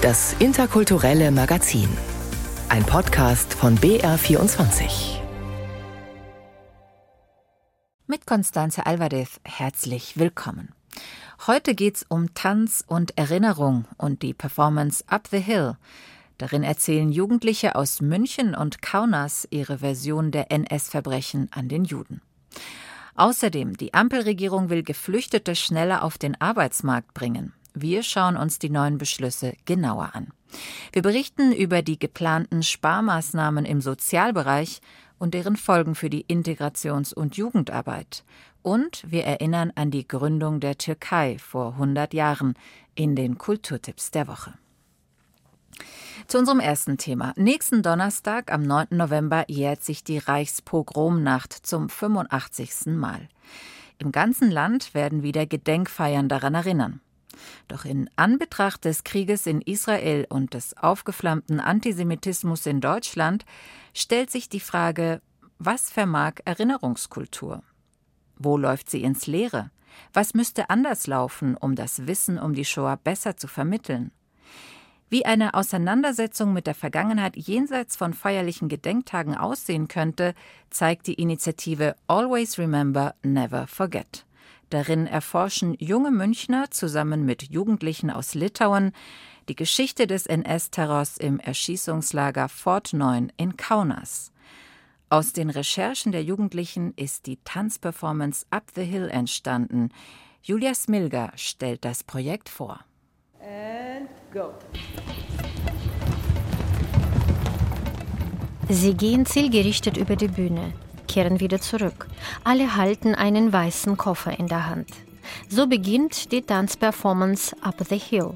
Das interkulturelle Magazin. Ein Podcast von BR24. Mit Constanze Alvarez herzlich willkommen. Heute geht's um Tanz und Erinnerung und die Performance Up the Hill. Darin erzählen Jugendliche aus München und Kaunas ihre Version der NS-Verbrechen an den Juden. Außerdem, die Ampelregierung will Geflüchtete schneller auf den Arbeitsmarkt bringen. Wir schauen uns die neuen Beschlüsse genauer an. Wir berichten über die geplanten Sparmaßnahmen im Sozialbereich und deren Folgen für die Integrations- und Jugendarbeit. Und wir erinnern an die Gründung der Türkei vor 100 Jahren in den Kulturtipps der Woche. Zu unserem ersten Thema. Nächsten Donnerstag, am 9. November, jährt sich die Reichspogromnacht zum 85. Mal. Im ganzen Land werden wieder Gedenkfeiern daran erinnern. Doch in Anbetracht des Krieges in Israel und des aufgeflammten Antisemitismus in Deutschland stellt sich die Frage, was vermag Erinnerungskultur? Wo läuft sie ins Leere? Was müsste anders laufen, um das Wissen um die Shoah besser zu vermitteln? Wie eine Auseinandersetzung mit der Vergangenheit jenseits von feierlichen Gedenktagen aussehen könnte, zeigt die Initiative Always Remember, Never Forget. Darin erforschen junge Münchner zusammen mit Jugendlichen aus Litauen die Geschichte des NS-Terrors im Erschießungslager Fort 9 in Kaunas. Aus den Recherchen der Jugendlichen ist die Tanzperformance Up the Hill entstanden. Julia Smilger stellt das Projekt vor. And go. Sie gehen zielgerichtet über die Bühne kehren wieder zurück. Alle halten einen weißen Koffer in der Hand. So beginnt die Tanzperformance Up the Hill.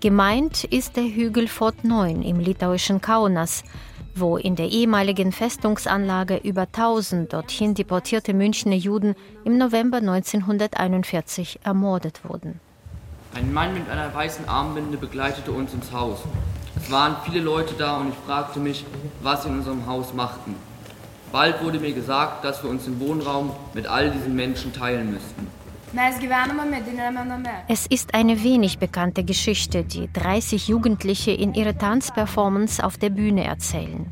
Gemeint ist der Hügel Fort 9 im litauischen Kaunas, wo in der ehemaligen Festungsanlage über 1000 dorthin deportierte Münchner Juden im November 1941 ermordet wurden. Ein Mann mit einer weißen Armbinde begleitete uns ins Haus. Es waren viele Leute da und ich fragte mich, was sie in unserem Haus machten. Bald wurde mir gesagt, dass wir uns den Wohnraum mit all diesen Menschen teilen müssten. Es ist eine wenig bekannte Geschichte, die 30 Jugendliche in ihrer Tanzperformance auf der Bühne erzählen.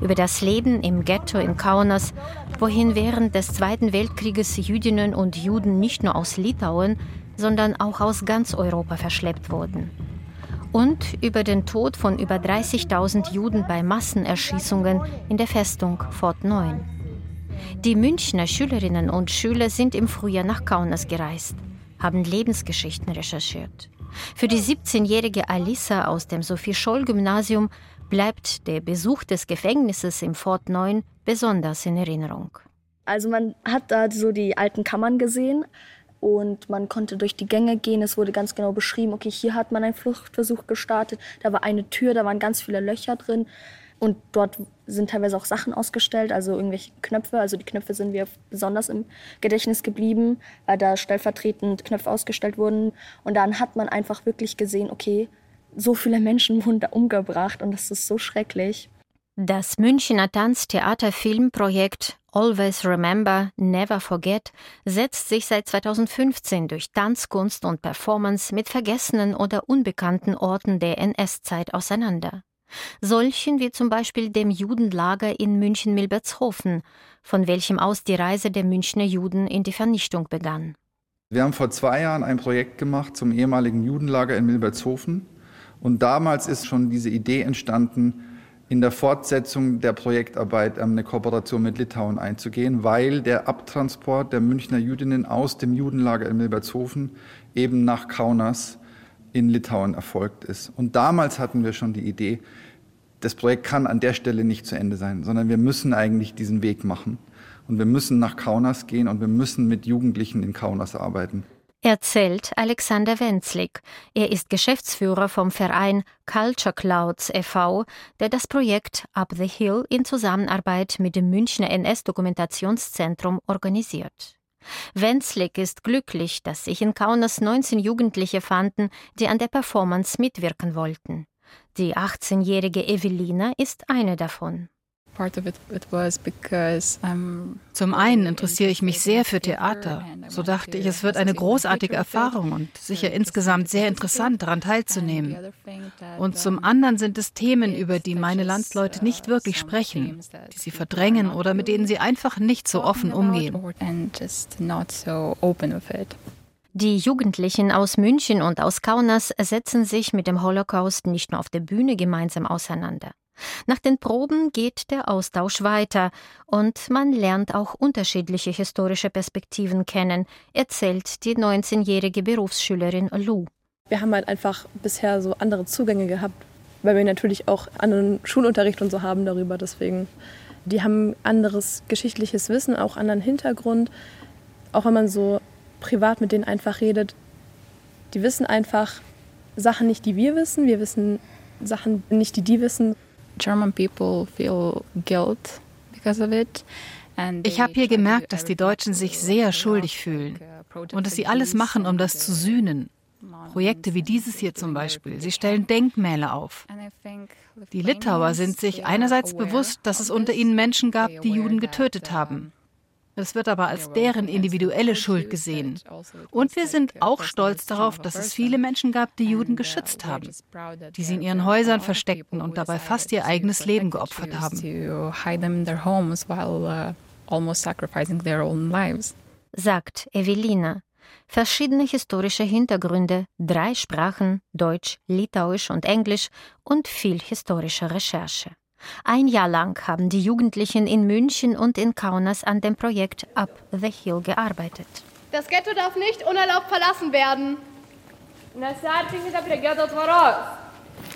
Über das Leben im Ghetto in Kaunas, wohin während des Zweiten Weltkrieges Jüdinnen und Juden nicht nur aus Litauen, sondern auch aus ganz Europa verschleppt wurden und über den Tod von über 30.000 Juden bei Massenerschießungen in der Festung Fort 9. Die Münchner Schülerinnen und Schüler sind im Frühjahr nach Kaunas gereist, haben Lebensgeschichten recherchiert. Für die 17-jährige Alissa aus dem Sophie-Scholl-Gymnasium bleibt der Besuch des Gefängnisses im Fort 9 besonders in Erinnerung. Also man hat da so die alten Kammern gesehen, und man konnte durch die Gänge gehen. Es wurde ganz genau beschrieben, okay, hier hat man einen Fluchtversuch gestartet, da war eine Tür, da waren ganz viele Löcher drin und dort sind teilweise auch Sachen ausgestellt, also irgendwelche Knöpfe. Also die Knöpfe sind mir besonders im Gedächtnis geblieben, weil da stellvertretend Knöpfe ausgestellt wurden. Und dann hat man einfach wirklich gesehen, okay, so viele Menschen wurden da umgebracht und das ist so schrecklich. Das Münchner Tanztheaterfilmprojekt Always Remember, Never Forget setzt sich seit 2015 durch Tanzkunst und Performance mit vergessenen oder unbekannten Orten der NS-Zeit auseinander. Solchen wie zum Beispiel dem Judenlager in München-Milbertshofen, von welchem aus die Reise der Münchner Juden in die Vernichtung begann. Wir haben vor zwei Jahren ein Projekt gemacht zum ehemaligen Judenlager in Milbertshofen. Und damals ist schon diese Idee entstanden, in der Fortsetzung der Projektarbeit eine Kooperation mit Litauen einzugehen, weil der Abtransport der Münchner Jüdinnen aus dem Judenlager in Milbertshofen eben nach Kaunas in Litauen erfolgt ist. Und damals hatten wir schon die Idee, das Projekt kann an der Stelle nicht zu Ende sein, sondern wir müssen eigentlich diesen Weg machen. Und wir müssen nach Kaunas gehen und wir müssen mit Jugendlichen in Kaunas arbeiten erzählt Alexander Wenzlig. Er ist Geschäftsführer vom Verein Culture Clouds e.V., der das Projekt Up the Hill in Zusammenarbeit mit dem Münchner NS-Dokumentationszentrum organisiert. Wenzlig ist glücklich, dass sich in Kaunas 19 Jugendliche fanden, die an der Performance mitwirken wollten. Die 18-jährige Evelina ist eine davon. Zum einen interessiere ich mich sehr für Theater. So dachte ich, es wird eine großartige Erfahrung und sicher insgesamt sehr interessant, daran teilzunehmen. Und zum anderen sind es Themen, über die meine Landsleute nicht wirklich sprechen, die sie verdrängen oder mit denen sie einfach nicht so offen umgehen. Die Jugendlichen aus München und aus Kaunas setzen sich mit dem Holocaust nicht nur auf der Bühne gemeinsam auseinander. Nach den Proben geht der Austausch weiter und man lernt auch unterschiedliche historische Perspektiven kennen, erzählt die 19-jährige Berufsschülerin Lou. Wir haben halt einfach bisher so andere Zugänge gehabt, weil wir natürlich auch anderen Schulunterricht und so haben darüber. Deswegen, die haben anderes geschichtliches Wissen, auch anderen Hintergrund. Auch wenn man so privat mit denen einfach redet, die wissen einfach Sachen nicht, die wir wissen. Wir wissen Sachen nicht, die die wissen. German people feel guilt because of it. Ich habe hier gemerkt, dass die Deutschen sich sehr schuldig fühlen und dass sie alles machen, um das zu sühnen. Projekte wie dieses hier zum Beispiel. Sie stellen Denkmäler auf. Die Litauer sind sich einerseits bewusst, dass es unter ihnen Menschen gab, die Juden getötet haben. Es wird aber als deren individuelle Schuld gesehen. Und wir sind auch stolz darauf, dass es viele Menschen gab, die Juden geschützt haben, die sie in ihren Häusern versteckten und dabei fast ihr eigenes Leben geopfert haben. Sagt Evelina. Verschiedene historische Hintergründe, drei Sprachen, Deutsch, Litauisch und Englisch und viel historische Recherche. Ein Jahr lang haben die Jugendlichen in München und in Kaunas an dem Projekt Up the Hill gearbeitet. Das Ghetto darf nicht unerlaubt verlassen werden.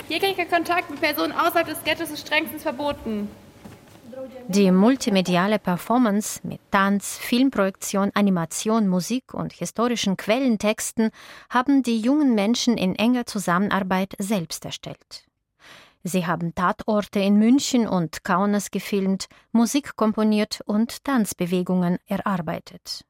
Jeglicher Kontakt mit Personen außerhalb des Ghettos ist strengstens verboten. Die multimediale Performance mit Tanz, Filmprojektion, Animation, Musik und historischen Quellentexten haben die jungen Menschen in enger Zusammenarbeit selbst erstellt. Sie haben Tatorte in München und Kaunas gefilmt, Musik komponiert und Tanzbewegungen erarbeitet.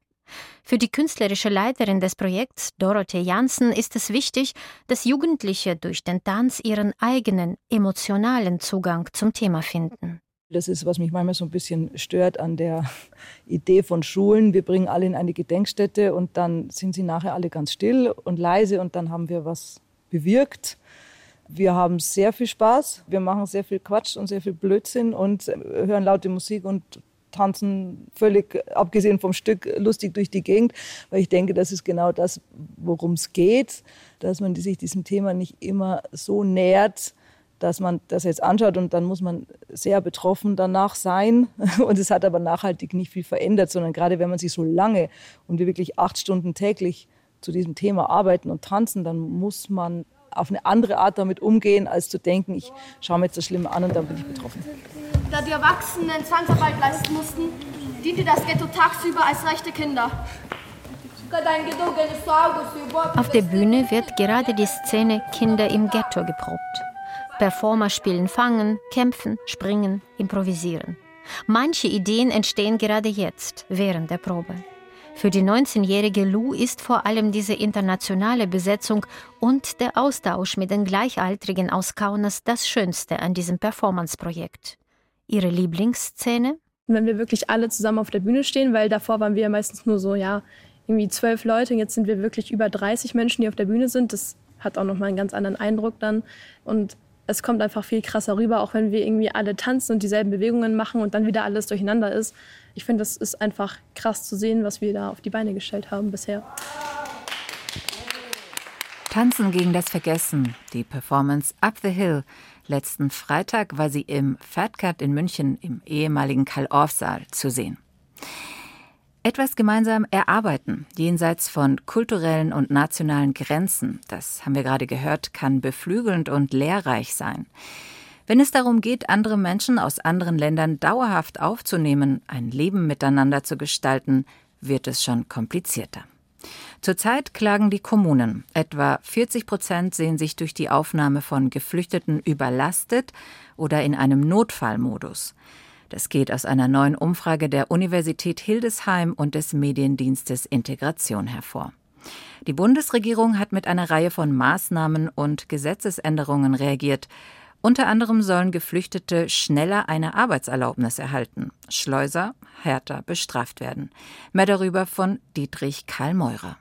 Für die künstlerische Leiterin des Projekts, Dorothee Janssen, ist es wichtig, dass Jugendliche durch den Tanz ihren eigenen emotionalen Zugang zum Thema finden. Das ist, was mich manchmal so ein bisschen stört an der Idee von Schulen. Wir bringen alle in eine Gedenkstätte und dann sind sie nachher alle ganz still und leise und dann haben wir was bewirkt. Wir haben sehr viel Spaß. Wir machen sehr viel Quatsch und sehr viel Blödsinn und äh, hören laute Musik und tanzen völlig abgesehen vom Stück lustig durch die Gegend, weil ich denke, das ist genau das, worum es geht, dass man sich diesem Thema nicht immer so nähert, dass man das jetzt anschaut und dann muss man sehr betroffen danach sein. Und es hat aber nachhaltig nicht viel verändert, sondern gerade wenn man sich so lange und wir wirklich acht Stunden täglich zu diesem Thema arbeiten und tanzen, dann muss man auf eine andere Art damit umgehen, als zu denken, ich schaue mir jetzt das Schlimme an und dann bin ich betroffen. Da die Erwachsenen Zwangsarbeit leisten mussten, diente das Ghetto tagsüber als rechte Kinder. Auf der Bühne wird gerade die Szene Kinder im Ghetto geprobt. Performer spielen Fangen, kämpfen, springen, improvisieren. Manche Ideen entstehen gerade jetzt, während der Probe. Für die 19-jährige Lou ist vor allem diese internationale Besetzung und der Austausch mit den Gleichaltrigen aus Kaunas das Schönste an diesem Performance-Projekt. Ihre Lieblingsszene? Wenn wir wirklich alle zusammen auf der Bühne stehen, weil davor waren wir meistens nur so, ja, irgendwie zwölf Leute. Jetzt sind wir wirklich über 30 Menschen, die auf der Bühne sind. Das hat auch nochmal einen ganz anderen Eindruck dann. Und es kommt einfach viel krasser rüber, auch wenn wir irgendwie alle tanzen und dieselben Bewegungen machen und dann wieder alles durcheinander ist. Ich finde, das ist einfach krass zu sehen, was wir da auf die Beine gestellt haben bisher. Tanzen gegen das Vergessen, die Performance Up the Hill. Letzten Freitag war sie im Fat Cat in München im ehemaligen Karl-Orff-Saal zu sehen. Etwas gemeinsam erarbeiten, jenseits von kulturellen und nationalen Grenzen, das haben wir gerade gehört, kann beflügelnd und lehrreich sein. Wenn es darum geht, andere Menschen aus anderen Ländern dauerhaft aufzunehmen, ein Leben miteinander zu gestalten, wird es schon komplizierter. Zurzeit klagen die Kommunen. Etwa 40 Prozent sehen sich durch die Aufnahme von Geflüchteten überlastet oder in einem Notfallmodus. Das geht aus einer neuen Umfrage der Universität Hildesheim und des Mediendienstes Integration hervor. Die Bundesregierung hat mit einer Reihe von Maßnahmen und Gesetzesänderungen reagiert, Unter anderem sollen Geflüchtete schneller eine Arbeitserlaubnis erhalten, Schleuser härter bestraft werden. Mehr darüber von Dietrich Karl Meurer.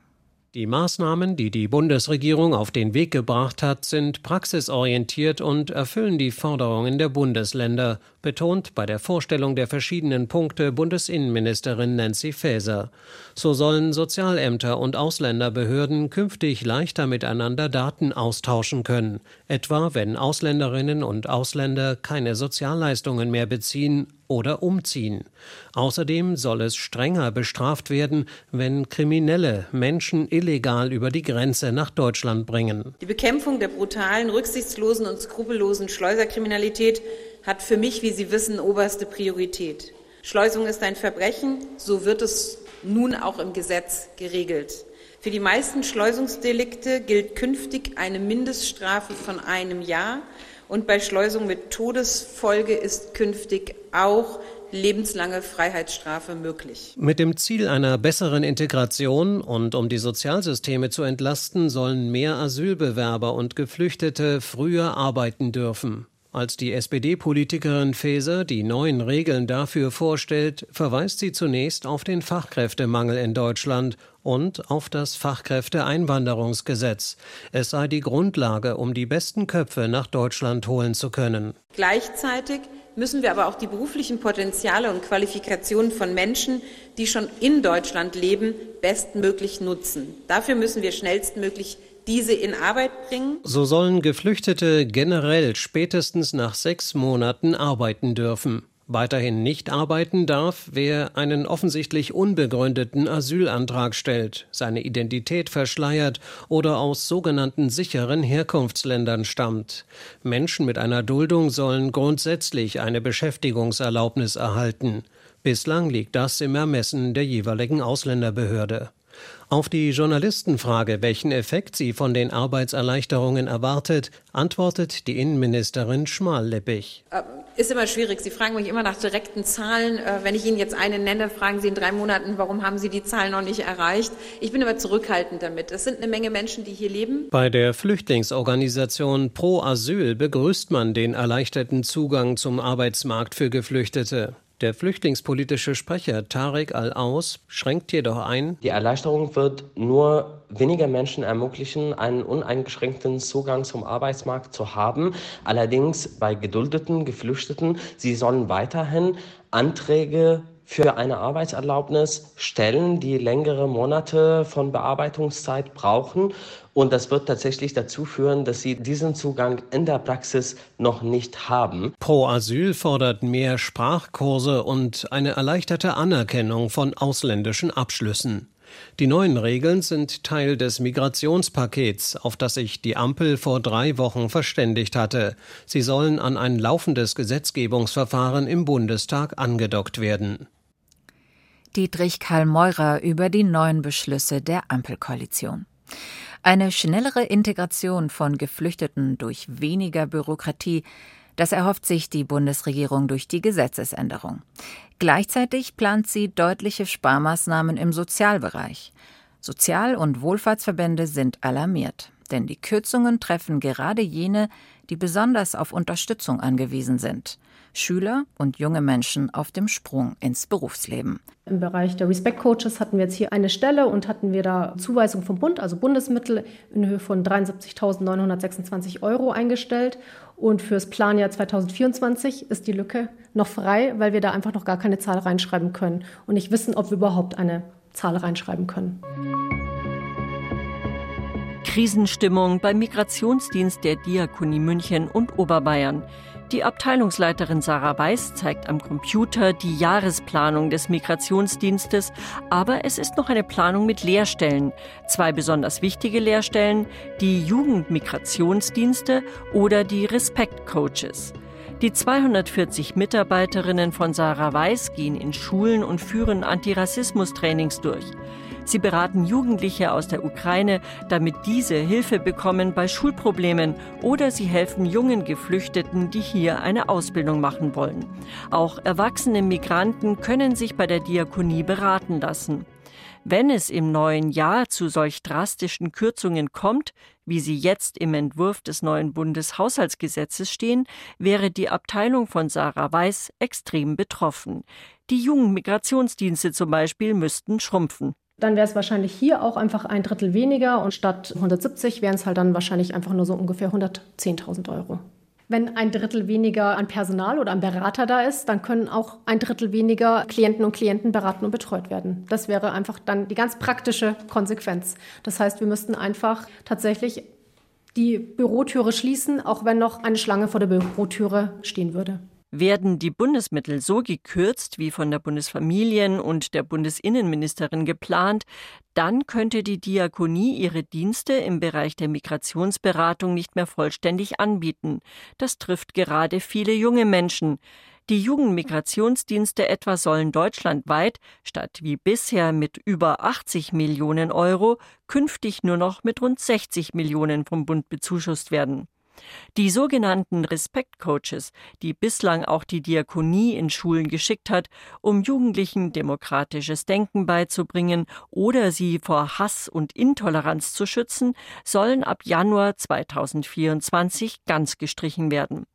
Die Maßnahmen, die die Bundesregierung auf den Weg gebracht hat, sind praxisorientiert und erfüllen die Forderungen der Bundesländer, betont bei der Vorstellung der verschiedenen Punkte Bundesinnenministerin Nancy Faeser. So sollen Sozialämter und Ausländerbehörden künftig leichter miteinander Daten austauschen können, etwa wenn Ausländerinnen und Ausländer keine Sozialleistungen mehr beziehen oder umziehen. Außerdem soll es strenger bestraft werden, wenn Kriminelle Menschen illegal über die Grenze nach Deutschland bringen. Die Bekämpfung der brutalen, rücksichtslosen und skrupellosen Schleuserkriminalität hat für mich, wie Sie wissen, oberste Priorität. Schleusung ist ein Verbrechen, so wird es nun auch im Gesetz geregelt. Für die meisten Schleusungsdelikte gilt künftig eine Mindeststrafe von einem Jahr und bei Schleusung mit Todesfolge ist künftig auch lebenslange Freiheitsstrafe möglich. Mit dem Ziel einer besseren Integration und um die Sozialsysteme zu entlasten, sollen mehr Asylbewerber und Geflüchtete früher arbeiten dürfen. Als die SPD-Politikerin Faeser die neuen Regeln dafür vorstellt, verweist sie zunächst auf den Fachkräftemangel in Deutschland und auf das Fachkräfteeinwanderungsgesetz. Es sei die Grundlage, um die besten Köpfe nach Deutschland holen zu können. Gleichzeitig müssen wir aber auch die beruflichen Potenziale und Qualifikationen von Menschen, die schon in Deutschland leben, bestmöglich nutzen. Dafür müssen wir schnellstmöglich diese in Arbeit bringen. So sollen Geflüchtete generell spätestens nach sechs Monaten arbeiten dürfen. Weiterhin nicht arbeiten darf, wer einen offensichtlich unbegründeten Asylantrag stellt, seine Identität verschleiert oder aus sogenannten sicheren Herkunftsländern stammt. Menschen mit einer Duldung sollen grundsätzlich eine Beschäftigungserlaubnis erhalten. Bislang liegt das im Ermessen der jeweiligen Ausländerbehörde. Auf die Journalistenfrage, welchen Effekt sie von den Arbeitserleichterungen erwartet, antwortet die Innenministerin schmallippig. Äh, ist immer schwierig. Sie fragen mich immer nach direkten Zahlen. Äh, wenn ich Ihnen jetzt eine nenne, fragen Sie in drei Monaten, warum haben Sie die Zahlen noch nicht erreicht? Ich bin aber zurückhaltend damit. Es sind eine Menge Menschen, die hier leben. Bei der Flüchtlingsorganisation Pro Asyl begrüßt man den erleichterten Zugang zum Arbeitsmarkt für Geflüchtete. Der flüchtlingspolitische Sprecher Tarek Al-Aus schränkt jedoch ein, die Erleichterung wird nur weniger Menschen ermöglichen, einen uneingeschränkten Zugang zum Arbeitsmarkt zu haben. Allerdings bei geduldeten Geflüchteten, sie sollen weiterhin Anträge für eine Arbeitserlaubnis stellen, die längere Monate von Bearbeitungszeit brauchen. Und das wird tatsächlich dazu führen, dass sie diesen Zugang in der Praxis noch nicht haben. Pro Asyl fordert mehr Sprachkurse und eine erleichterte Anerkennung von ausländischen Abschlüssen. Die neuen Regeln sind Teil des Migrationspakets, auf das sich die Ampel vor drei Wochen verständigt hatte. Sie sollen an ein laufendes Gesetzgebungsverfahren im Bundestag angedockt werden. Dietrich Karl Meurer über die neuen Beschlüsse der Ampelkoalition. Eine schnellere Integration von Geflüchteten durch weniger Bürokratie, das erhofft sich die Bundesregierung durch die Gesetzesänderung. Gleichzeitig plant sie deutliche Sparmaßnahmen im Sozialbereich. Sozial- und Wohlfahrtsverbände sind alarmiert, denn die Kürzungen treffen gerade jene, die besonders auf Unterstützung angewiesen sind. Schüler und junge Menschen auf dem Sprung ins Berufsleben. Im Bereich der Respect Coaches hatten wir jetzt hier eine Stelle und hatten wir da Zuweisung vom Bund, also Bundesmittel in Höhe von 73.926 Euro eingestellt. Und fürs Planjahr 2024 ist die Lücke noch frei, weil wir da einfach noch gar keine Zahl reinschreiben können und nicht wissen, ob wir überhaupt eine Zahl reinschreiben können. Krisenstimmung beim Migrationsdienst der Diakonie München und Oberbayern. Die Abteilungsleiterin Sarah Weiß zeigt am Computer die Jahresplanung des Migrationsdienstes, aber es ist noch eine Planung mit Lehrstellen. Zwei besonders wichtige Lehrstellen, die Jugendmigrationsdienste oder die Respect Coaches. Die 240 Mitarbeiterinnen von Sarah Weiß gehen in Schulen und führen Antirassismus-Trainings durch. Sie beraten Jugendliche aus der Ukraine, damit diese Hilfe bekommen bei Schulproblemen oder sie helfen jungen Geflüchteten, die hier eine Ausbildung machen wollen. Auch erwachsene Migranten können sich bei der Diakonie beraten lassen. Wenn es im neuen Jahr zu solch drastischen Kürzungen kommt, wie sie jetzt im Entwurf des neuen Bundeshaushaltsgesetzes stehen, wäre die Abteilung von Sarah Weiß extrem betroffen. Die jungen Migrationsdienste zum Beispiel müssten schrumpfen. Dann wäre es wahrscheinlich hier auch einfach ein Drittel weniger und statt 170 wären es halt dann wahrscheinlich einfach nur so ungefähr 110.000 Euro. Wenn ein Drittel weniger an Personal oder an Berater da ist, dann können auch ein Drittel weniger Klienten und Klienten beraten und betreut werden. Das wäre einfach dann die ganz praktische Konsequenz. Das heißt, wir müssten einfach tatsächlich die Bürotüre schließen, auch wenn noch eine Schlange vor der Bürotüre stehen würde. Werden die Bundesmittel so gekürzt wie von der Bundesfamilien- und der Bundesinnenministerin geplant, dann könnte die Diakonie ihre Dienste im Bereich der Migrationsberatung nicht mehr vollständig anbieten. Das trifft gerade viele junge Menschen. Die Jugendmigrationsdienste etwa sollen deutschlandweit statt wie bisher mit über 80 Millionen Euro künftig nur noch mit rund 60 Millionen vom Bund bezuschusst werden. Die sogenannten Respektcoaches, die bislang auch die Diakonie in Schulen geschickt hat, um Jugendlichen demokratisches Denken beizubringen oder sie vor Hass und Intoleranz zu schützen, sollen ab Januar 2024 ganz gestrichen werden.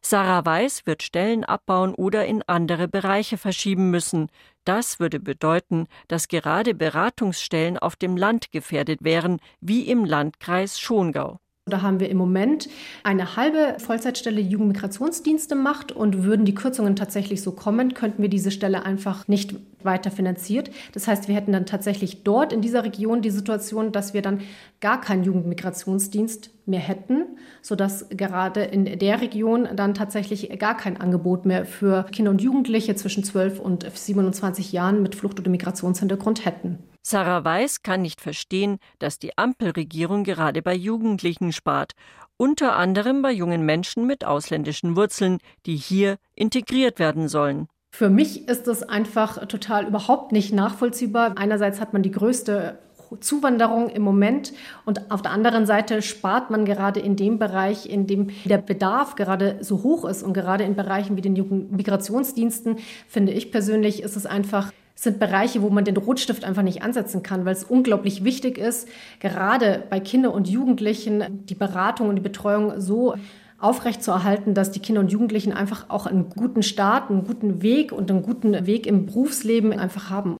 Sarah Weiß wird Stellen abbauen oder in andere Bereiche verschieben müssen. Das würde bedeuten, dass gerade Beratungsstellen auf dem Land gefährdet wären, wie im Landkreis Schongau. Da haben wir im Moment eine halbe Vollzeitstelle Jugendmigrationsdienste macht und würden die Kürzungen tatsächlich so kommen, könnten wir diese Stelle einfach nicht weiter finanziert. Das heißt, wir hätten dann tatsächlich dort in dieser Region die Situation, dass wir dann gar keinen Jugendmigrationsdienst mehr hätten, sodass gerade in der Region dann tatsächlich gar kein Angebot mehr für Kinder und Jugendliche zwischen 12 und 27 Jahren mit Flucht- oder Migrationshintergrund hätten. Sarah Weiß kann nicht verstehen, dass die Ampelregierung gerade bei Jugendlichen spart, unter anderem bei jungen Menschen mit ausländischen Wurzeln, die hier integriert werden sollen. Für mich ist das einfach total überhaupt nicht nachvollziehbar. Einerseits hat man die größte Zuwanderung im Moment und auf der anderen Seite spart man gerade in dem Bereich, in dem der Bedarf gerade so hoch ist und gerade in Bereichen wie den Migrationsdiensten, finde ich persönlich, ist es einfach sind Bereiche, wo man den Rotstift einfach nicht ansetzen kann, weil es unglaublich wichtig ist, gerade bei Kindern und Jugendlichen die Beratung und die Betreuung so aufrechtzuerhalten, dass die Kinder und Jugendlichen einfach auch einen guten Start, einen guten Weg und einen guten Weg im Berufsleben einfach haben.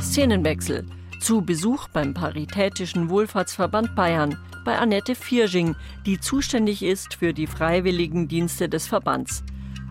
Szenenwechsel zu Besuch beim Paritätischen Wohlfahrtsverband Bayern bei Annette Viersching, die zuständig ist für die Freiwilligendienste des Verbands.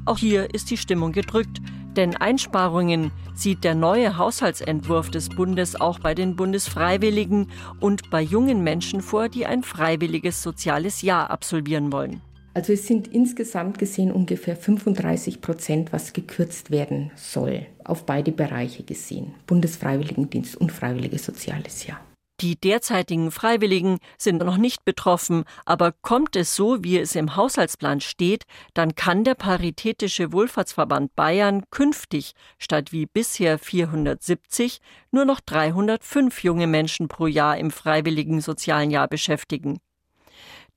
Auch hier ist die Stimmung gedrückt, denn Einsparungen sieht der neue Haushaltsentwurf des Bundes auch bei den Bundesfreiwilligen und bei jungen Menschen vor, die ein freiwilliges soziales Jahr absolvieren wollen. Also es sind insgesamt gesehen ungefähr 35 Prozent, was gekürzt werden soll, auf beide Bereiche gesehen, Bundesfreiwilligendienst und freiwilliges soziales Jahr. Die derzeitigen Freiwilligen sind noch nicht betroffen, aber kommt es so, wie es im Haushaltsplan steht, dann kann der Paritätische Wohlfahrtsverband Bayern künftig statt wie bisher 470 nur noch 305 junge Menschen pro Jahr im freiwilligen sozialen Jahr beschäftigen.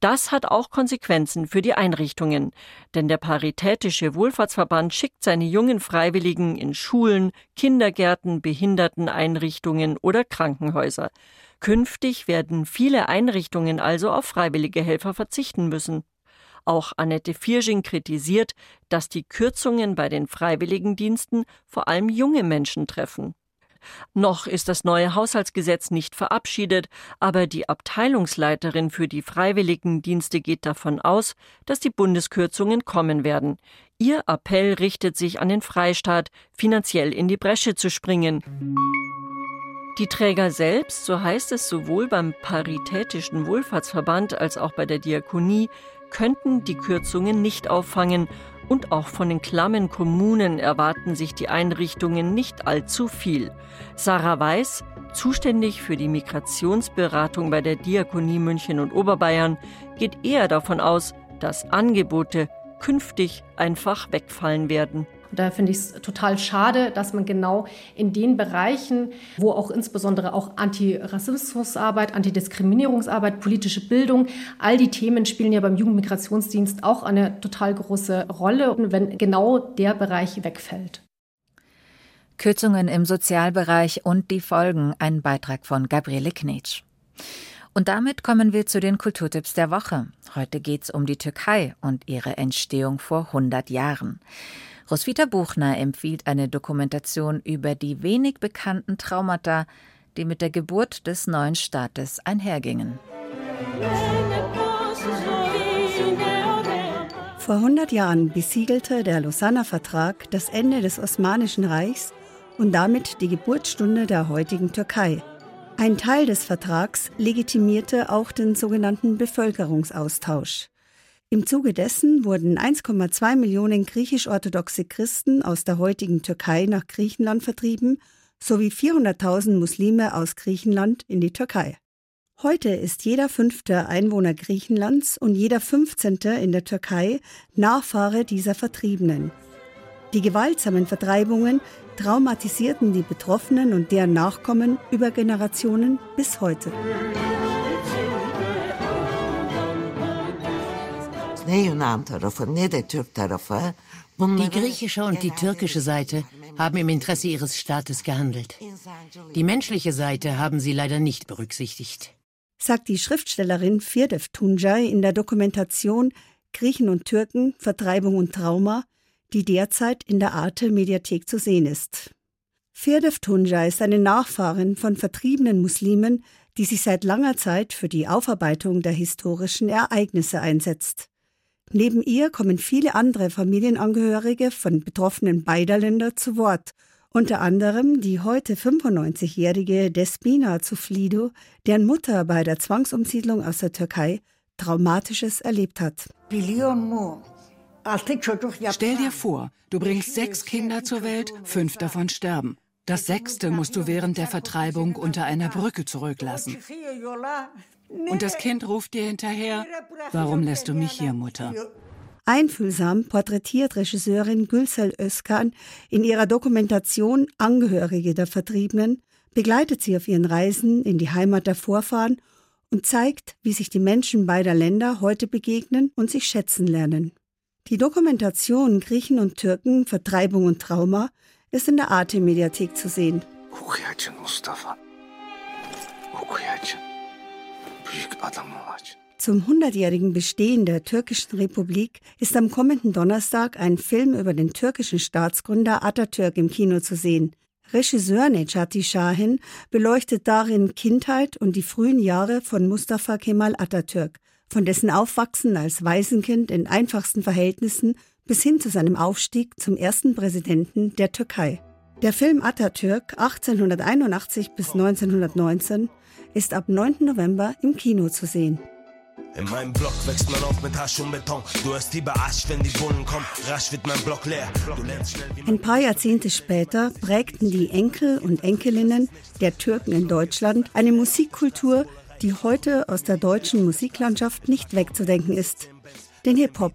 Das hat auch Konsequenzen für die Einrichtungen, denn der Paritätische Wohlfahrtsverband schickt seine jungen Freiwilligen in Schulen, Kindergärten, Behinderteneinrichtungen oder Krankenhäuser. Künftig werden viele Einrichtungen also auf freiwillige Helfer verzichten müssen. Auch Annette Viersching kritisiert, dass die Kürzungen bei den Freiwilligendiensten vor allem junge Menschen treffen. Noch ist das neue Haushaltsgesetz nicht verabschiedet, aber die Abteilungsleiterin für die Freiwilligendienste geht davon aus, dass die Bundeskürzungen kommen werden. Ihr Appell richtet sich an den Freistaat, finanziell in die Bresche zu springen. Die Träger selbst, so heißt es sowohl beim Paritätischen Wohlfahrtsverband als auch bei der Diakonie, könnten die Kürzungen nicht auffangen und auch von den klammen Kommunen erwarten sich die Einrichtungen nicht allzu viel. Sarah Weiß, zuständig für die Migrationsberatung bei der Diakonie München und Oberbayern, geht eher davon aus, dass Angebote künftig einfach wegfallen werden. Und da finde ich es total schade, dass man genau in den Bereichen, wo auch insbesondere auch Antirassismusarbeit, Antidiskriminierungsarbeit, politische Bildung, all die Themen spielen ja beim Jugendmigrationsdienst auch eine total große Rolle, wenn genau der Bereich wegfällt. Kürzungen im Sozialbereich und die Folgen, ein Beitrag von Gabriele Knetsch. Und damit kommen wir zu den Kulturtipps der Woche. Heute geht's um die Türkei und ihre Entstehung vor 100 Jahren. Roswitha Buchner empfiehlt eine Dokumentation über die wenig bekannten Traumata, die mit der Geburt des neuen Staates einhergingen. Vor 100 Jahren besiegelte der Lausanner Vertrag das Ende des Osmanischen Reichs und damit die Geburtsstunde der heutigen Türkei. Ein Teil des Vertrags legitimierte auch den sogenannten Bevölkerungsaustausch. Im Zuge dessen wurden 1,2 Millionen griechisch-orthodoxe Christen aus der heutigen Türkei nach Griechenland vertrieben sowie 400.000 Muslime aus Griechenland in die Türkei. Heute ist jeder fünfte Einwohner Griechenlands und jeder fünfzehnte in der Türkei Nachfahre dieser Vertriebenen. Die gewaltsamen Vertreibungen traumatisierten die Betroffenen und deren Nachkommen über Generationen bis heute. Die griechische und die türkische Seite haben im Interesse ihres Staates gehandelt. Die menschliche Seite haben sie leider nicht berücksichtigt. Sagt die Schriftstellerin Firdef Tuncay in der Dokumentation Griechen und Türken, Vertreibung und Trauma, die derzeit in der Arte Mediathek zu sehen ist. Firdev Tunja ist eine Nachfahrin von vertriebenen Muslimen, die sich seit langer Zeit für die Aufarbeitung der historischen Ereignisse einsetzt. Neben ihr kommen viele andere Familienangehörige von Betroffenen beider Länder zu Wort, unter anderem die heute 95-jährige Despina Zuflido, deren Mutter bei der Zwangsumsiedlung aus der Türkei Traumatisches erlebt hat. Stell dir vor, du bringst sechs Kinder zur Welt, fünf davon sterben. Das sechste musst du während der Vertreibung unter einer Brücke zurücklassen. Und das Kind ruft dir hinterher, warum lässt du mich hier, Mutter? Einfühlsam porträtiert Regisseurin Gülsel Özkan in ihrer Dokumentation Angehörige der Vertriebenen, begleitet sie auf ihren Reisen in die Heimat der Vorfahren und zeigt, wie sich die Menschen beider Länder heute begegnen und sich schätzen lernen. Die Dokumentation Griechen und Türken, Vertreibung und Trauma ist in der Arte-Mediathek zu sehen. Zum 100-jährigen Bestehen der türkischen Republik ist am kommenden Donnerstag ein Film über den türkischen Staatsgründer Atatürk im Kino zu sehen. Regisseur Necati Shahin beleuchtet darin Kindheit und die frühen Jahre von Mustafa Kemal Atatürk, von dessen Aufwachsen als Waisenkind in einfachsten Verhältnissen bis hin zu seinem Aufstieg zum ersten Präsidenten der Türkei. Der Film Atatürk 1881 bis 1919 ist ab 9. November im Kino zu sehen. In meinem Block wächst man auf mit Hasch und Beton. Du hast lieber Asch, wenn die Bullen kommen. Rasch wird mein Block leer. Ein paar Jahrzehnte später prägten die Enkel und Enkelinnen der Türken in Deutschland eine Musikkultur, die heute aus der deutschen Musiklandschaft nicht wegzudenken ist. Den Hip-Hop.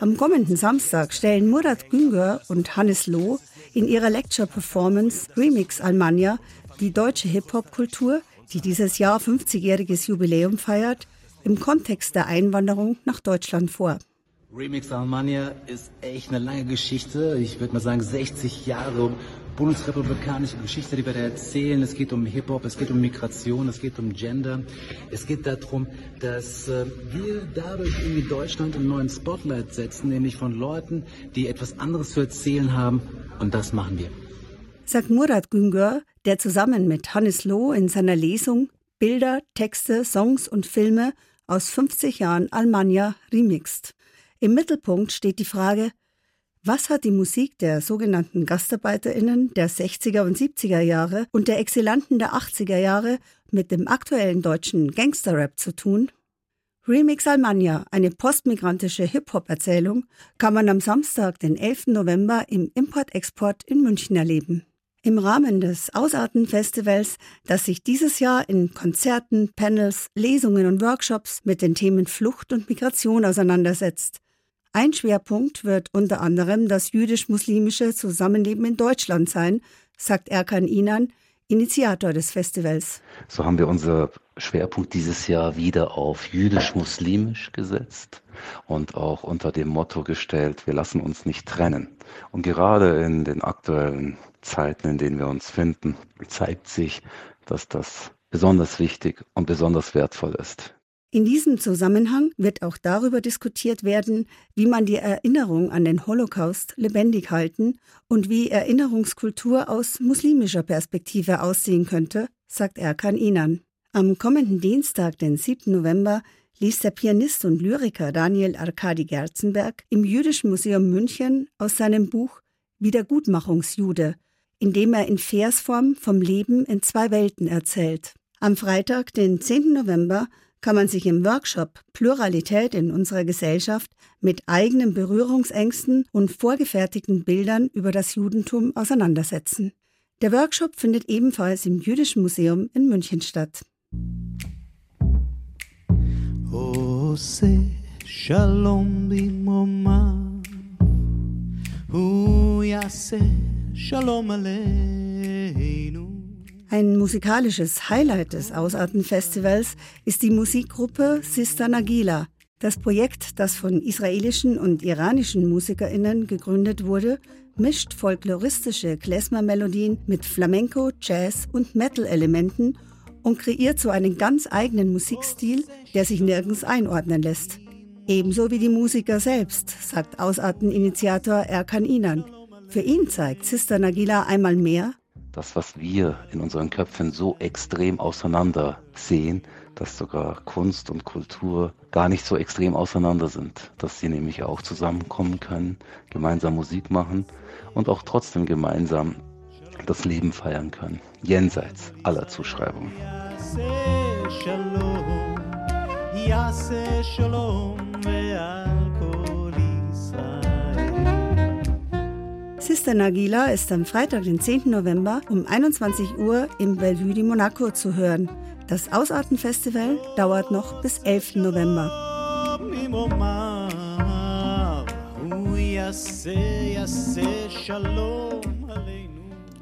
Am kommenden Samstag stellen Murat Güngör und Hannes Loh in ihrer Lecture-Performance Remix Almania die deutsche Hip-Hop-Kultur, die dieses Jahr 50-jähriges Jubiläum feiert, im Kontext der Einwanderung nach Deutschland vor. Remix Almania ist echt eine lange Geschichte. Ich würde mal sagen 60 Jahre bundesrepublikanische Geschichte, die wir da erzählen. Es geht um Hip-Hop, es geht um Migration, es geht um Gender. Es geht darum, dass äh, wir dadurch irgendwie Deutschland einen neuen Spotlight setzen, nämlich von Leuten, die etwas anderes zu erzählen haben. Und das machen wir. Sagt Murat Güngör, der zusammen mit Hannes Loh in seiner Lesung Bilder, Texte, Songs und Filme aus 50 Jahren Almania remixt. Im Mittelpunkt steht die Frage, was hat die Musik der sogenannten GastarbeiterInnen der 60er und 70er Jahre und der Exilanten der 80er Jahre mit dem aktuellen deutschen Gangsterrap zu tun? Remix Almania, eine postmigrantische Hip-Hop-Erzählung, kann man am Samstag, den 11. November im Import-Export in München erleben. Im Rahmen des Ausarten-Festivals, das sich dieses Jahr in Konzerten, Panels, Lesungen und Workshops mit den Themen Flucht und Migration auseinandersetzt, Ein Schwerpunkt wird unter anderem das jüdisch-muslimische Zusammenleben in Deutschland sein, sagt Erkan Inan, Initiator des Festivals. So haben wir unser Schwerpunkt dieses Jahr wieder auf jüdisch-muslimisch gesetzt und auch unter dem Motto gestellt, wir lassen uns nicht trennen. Und gerade in den aktuellen Zeiten, in denen wir uns finden, zeigt sich, dass das besonders wichtig und besonders wertvoll ist. In diesem Zusammenhang wird auch darüber diskutiert werden, wie man die Erinnerung an den Holocaust lebendig halten und wie Erinnerungskultur aus muslimischer Perspektive aussehen könnte, sagt Erkan Inan. Am kommenden Dienstag, den 7. November, liest der Pianist und Lyriker Daniel Arkadi Gerzenberg im Jüdischen Museum München aus seinem Buch Wiedergutmachungsjude, in dem er in Versform vom Leben in zwei Welten erzählt. Am Freitag, den 10. November, kann man sich im Workshop Pluralität in unserer Gesellschaft mit eigenen Berührungsängsten und vorgefertigten Bildern über das Judentum auseinandersetzen. Der Workshop findet ebenfalls im Jüdischen Museum in München statt. Shalom aleinu. Ein musikalisches Highlight des Ausartenfestivals ist die Musikgruppe Sister Nagila. Das Projekt, das von israelischen und iranischen MusikerInnen gegründet wurde, mischt folkloristische Klezmer-Melodien mit Flamenco, Jazz und Metal-Elementen und kreiert so einen ganz eigenen Musikstil, der sich nirgends einordnen lässt. Ebenso wie die Musiker selbst, sagt Ausarteninitiator Erkan Inan. Für ihn zeigt Sister Nagila einmal mehr, das, was wir in unseren Köpfen so extrem auseinander sehen, dass sogar Kunst und Kultur gar nicht so extrem auseinander sind, dass sie nämlich auch zusammenkommen können, gemeinsam Musik machen und auch trotzdem gemeinsam das Leben feiern können, jenseits aller Zuschreibungen. Sister Nagila ist am Freitag, den 10. November um 21 Uhr im Bellevue de Monaco zu hören. Das Ausartenfestival dauert noch bis 11. November.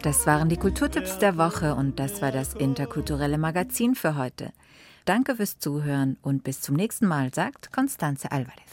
Das waren die Kulturtipps der Woche und das war das interkulturelle Magazin für heute. Danke fürs Zuhören und bis zum nächsten Mal, sagt Constanze Alvarez.